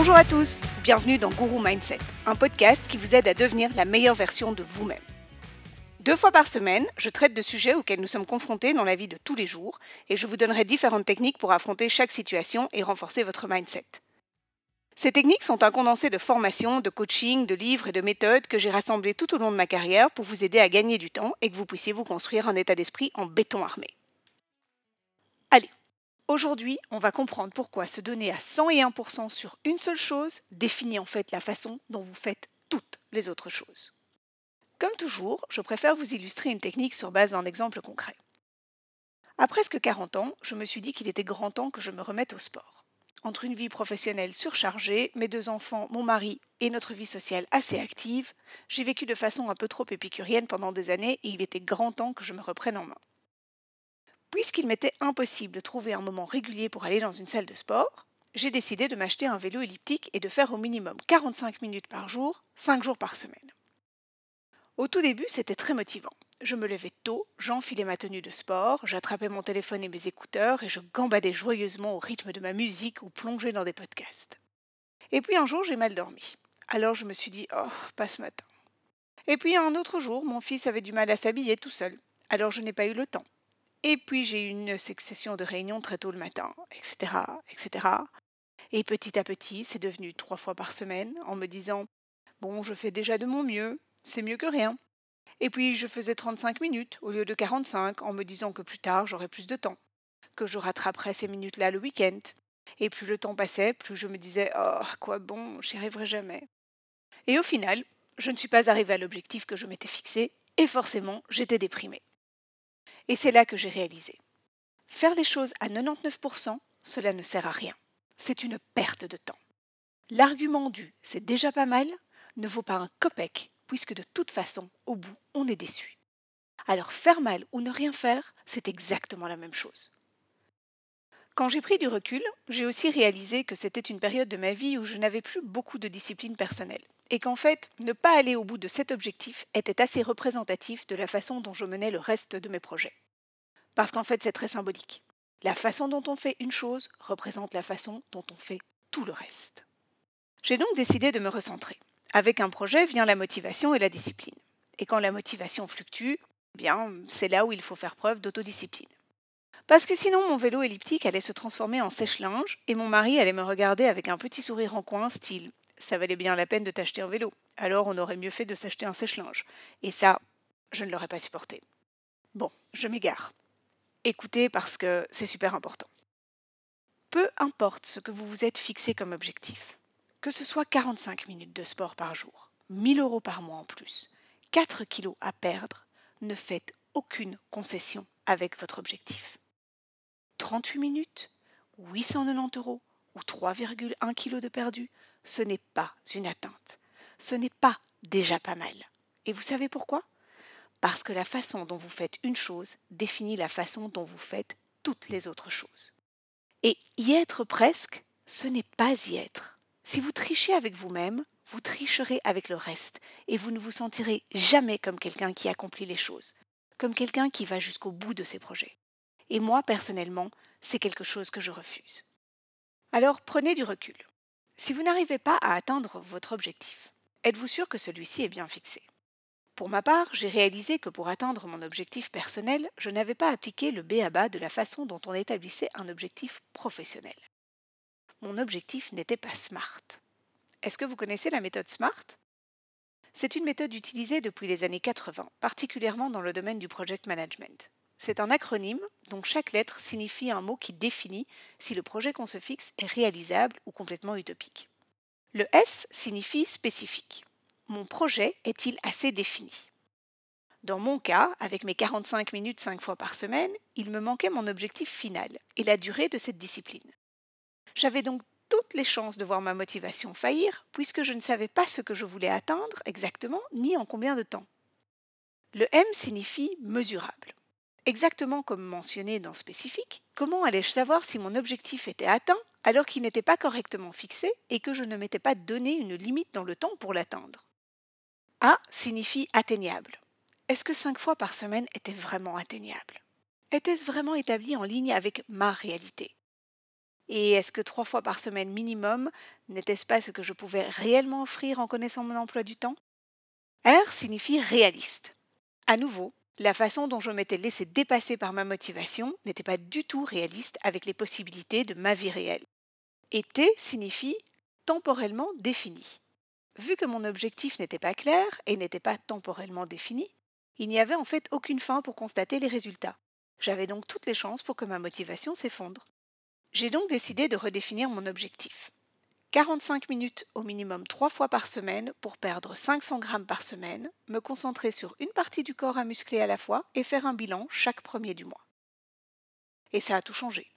Bonjour à tous, bienvenue dans Guru Mindset, un podcast qui vous aide à devenir la meilleure version de vous-même. Deux fois par semaine, je traite de sujets auxquels nous sommes confrontés dans la vie de tous les jours et je vous donnerai différentes techniques pour affronter chaque situation et renforcer votre mindset. Ces techniques sont un condensé de formations, de coaching, de livres et de méthodes que j'ai rassemblées tout au long de ma carrière pour vous aider à gagner du temps et que vous puissiez vous construire un état d'esprit en béton armé. Allez, aujourd'hui, on va comprendre pourquoi se donner à 101% sur une seule chose définit en fait la façon dont vous faites toutes les autres choses. Comme toujours, je préfère vous illustrer une technique sur base d'un exemple concret. À presque 40 ans, je me suis dit qu'il était grand temps que je me remette au sport entre une vie professionnelle surchargée, mes deux enfants, mon mari et notre vie sociale assez active, j'ai vécu de façon un peu trop épicurienne pendant des années et il était grand temps que je me reprenne en main. Puisqu'il m'était impossible de trouver un moment régulier pour aller dans une salle de sport, j'ai décidé de m'acheter un vélo elliptique et de faire au minimum 45 minutes par jour, 5 jours par semaine. Au tout début, c'était très motivant je me levais tôt, j'enfilais ma tenue de sport, j'attrapais mon téléphone et mes écouteurs et je gambadais joyeusement au rythme de ma musique ou plongeais dans des podcasts. Et puis un jour, j'ai mal dormi. Alors je me suis dit, oh, pas ce matin. Et puis un autre jour, mon fils avait du mal à s'habiller tout seul. Alors je n'ai pas eu le temps. Et puis j'ai eu une succession de réunions très tôt le matin, etc., etc. Et petit à petit, c'est devenu trois fois par semaine en me disant, bon, je fais déjà de mon mieux, c'est mieux que rien. Et puis je faisais 35 minutes au lieu de 45 en me disant que plus tard j'aurais plus de temps, que je rattraperais ces minutes-là le week-end. Et plus le temps passait, plus je me disais Oh, quoi bon, j'y arriverai jamais. Et au final, je ne suis pas arrivée à l'objectif que je m'étais fixé, et forcément, j'étais déprimée. Et c'est là que j'ai réalisé. Faire les choses à 99%, cela ne sert à rien. C'est une perte de temps. L'argument du c'est déjà pas mal ne vaut pas un copec puisque de toute façon, au bout, on est déçu. Alors faire mal ou ne rien faire, c'est exactement la même chose. Quand j'ai pris du recul, j'ai aussi réalisé que c'était une période de ma vie où je n'avais plus beaucoup de discipline personnelle, et qu'en fait, ne pas aller au bout de cet objectif était assez représentatif de la façon dont je menais le reste de mes projets. Parce qu'en fait, c'est très symbolique. La façon dont on fait une chose représente la façon dont on fait tout le reste. J'ai donc décidé de me recentrer. Avec un projet vient la motivation et la discipline. Et quand la motivation fluctue, bien, c'est là où il faut faire preuve d'autodiscipline. Parce que sinon, mon vélo elliptique allait se transformer en sèche-linge et mon mari allait me regarder avec un petit sourire en coin, style Ça valait bien la peine de t'acheter un vélo, alors on aurait mieux fait de s'acheter un sèche-linge. Et ça, je ne l'aurais pas supporté. Bon, je m'égare. Écoutez parce que c'est super important. Peu importe ce que vous vous êtes fixé comme objectif, que ce soit 45 minutes de sport par jour, 1000 euros par mois en plus, 4 kilos à perdre, ne faites aucune concession avec votre objectif. 38 minutes, 890 euros ou 3,1 kilos de perdu, ce n'est pas une atteinte. Ce n'est pas déjà pas mal. Et vous savez pourquoi? Parce que la façon dont vous faites une chose définit la façon dont vous faites toutes les autres choses. Et y être presque, ce n'est pas y être. Si vous trichez avec vous-même, vous tricherez avec le reste et vous ne vous sentirez jamais comme quelqu'un qui accomplit les choses, comme quelqu'un qui va jusqu'au bout de ses projets. Et moi, personnellement, c'est quelque chose que je refuse. Alors prenez du recul. Si vous n'arrivez pas à atteindre votre objectif, êtes-vous sûr que celui-ci est bien fixé? Pour ma part, j'ai réalisé que pour atteindre mon objectif personnel, je n'avais pas appliqué le B à bas de la façon dont on établissait un objectif professionnel mon objectif n'était pas SMART. Est-ce que vous connaissez la méthode SMART? C'est une méthode utilisée depuis les années 80, particulièrement dans le domaine du project management. C'est un acronyme dont chaque lettre signifie un mot qui définit si le projet qu'on se fixe est réalisable ou complètement utopique. Le S signifie spécifique. Mon projet est-il assez défini? Dans mon cas, avec mes 45 minutes 5 fois par semaine, il me manquait mon objectif final et la durée de cette discipline. J'avais donc toutes les chances de voir ma motivation faillir, puisque je ne savais pas ce que je voulais atteindre exactement, ni en combien de temps. Le M signifie mesurable. Exactement comme mentionné dans spécifique, comment allais-je savoir si mon objectif était atteint alors qu'il n'était pas correctement fixé et que je ne m'étais pas donné une limite dans le temps pour l'atteindre? A signifie atteignable. Est-ce que cinq fois par semaine était vraiment atteignable? Était-ce vraiment établi en ligne avec ma réalité? Et est-ce que trois fois par semaine minimum n'était-ce pas ce que je pouvais réellement offrir en connaissant mon emploi du temps? R signifie réaliste. À nouveau, la façon dont je m'étais laissé dépasser par ma motivation n'était pas du tout réaliste avec les possibilités de ma vie réelle. T signifie temporellement défini. Vu que mon objectif n'était pas clair et n'était pas temporellement défini, il n'y avait en fait aucune fin pour constater les résultats. J'avais donc toutes les chances pour que ma motivation s'effondre. J'ai donc décidé de redéfinir mon objectif. 45 minutes au minimum trois fois par semaine pour perdre 500 grammes par semaine, me concentrer sur une partie du corps à muscler à la fois et faire un bilan chaque premier du mois. Et ça a tout changé.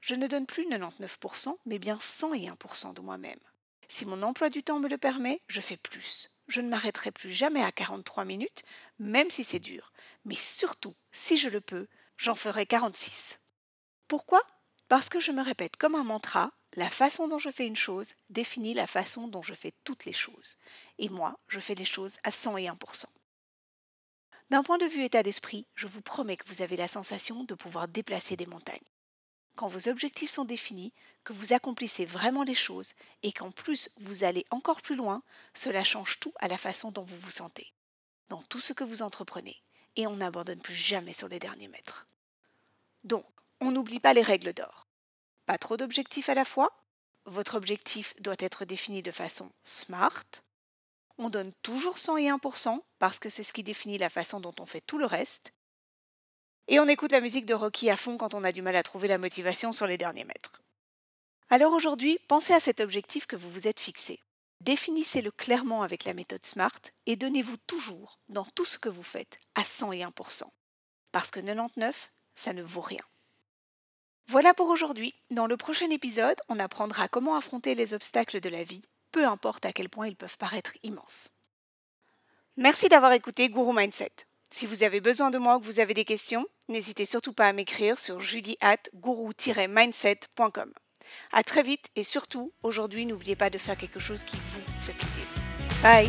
Je ne donne plus 99%, mais bien 101% de moi-même. Si mon emploi du temps me le permet, je fais plus. Je ne m'arrêterai plus jamais à 43 minutes, même si c'est dur. Mais surtout, si je le peux, j'en ferai 46. Pourquoi? Parce que je me répète comme un mantra la façon dont je fais une chose définit la façon dont je fais toutes les choses. Et moi, je fais les choses à 101%. D'un point de vue état d'esprit, je vous promets que vous avez la sensation de pouvoir déplacer des montagnes. Quand vos objectifs sont définis, que vous accomplissez vraiment les choses et qu'en plus vous allez encore plus loin, cela change tout à la façon dont vous vous sentez, dans tout ce que vous entreprenez, et on n'abandonne plus jamais sur les derniers mètres. Donc, on n'oublie pas les règles d'or. Pas trop d'objectifs à la fois. Votre objectif doit être défini de façon smart. On donne toujours 101% parce que c'est ce qui définit la façon dont on fait tout le reste. Et on écoute la musique de Rocky à fond quand on a du mal à trouver la motivation sur les derniers mètres. Alors aujourd'hui, pensez à cet objectif que vous vous êtes fixé. Définissez-le clairement avec la méthode SMART et donnez-vous toujours, dans tout ce que vous faites, à 101%. Parce que 99, ça ne vaut rien. Voilà pour aujourd'hui. Dans le prochain épisode, on apprendra comment affronter les obstacles de la vie, peu importe à quel point ils peuvent paraître immenses. Merci d'avoir écouté Guru Mindset. Si vous avez besoin de moi ou que vous avez des questions, n'hésitez surtout pas à m'écrire sur julie-guru-mindset.com. À très vite et surtout, aujourd'hui, n'oubliez pas de faire quelque chose qui vous fait plaisir. Bye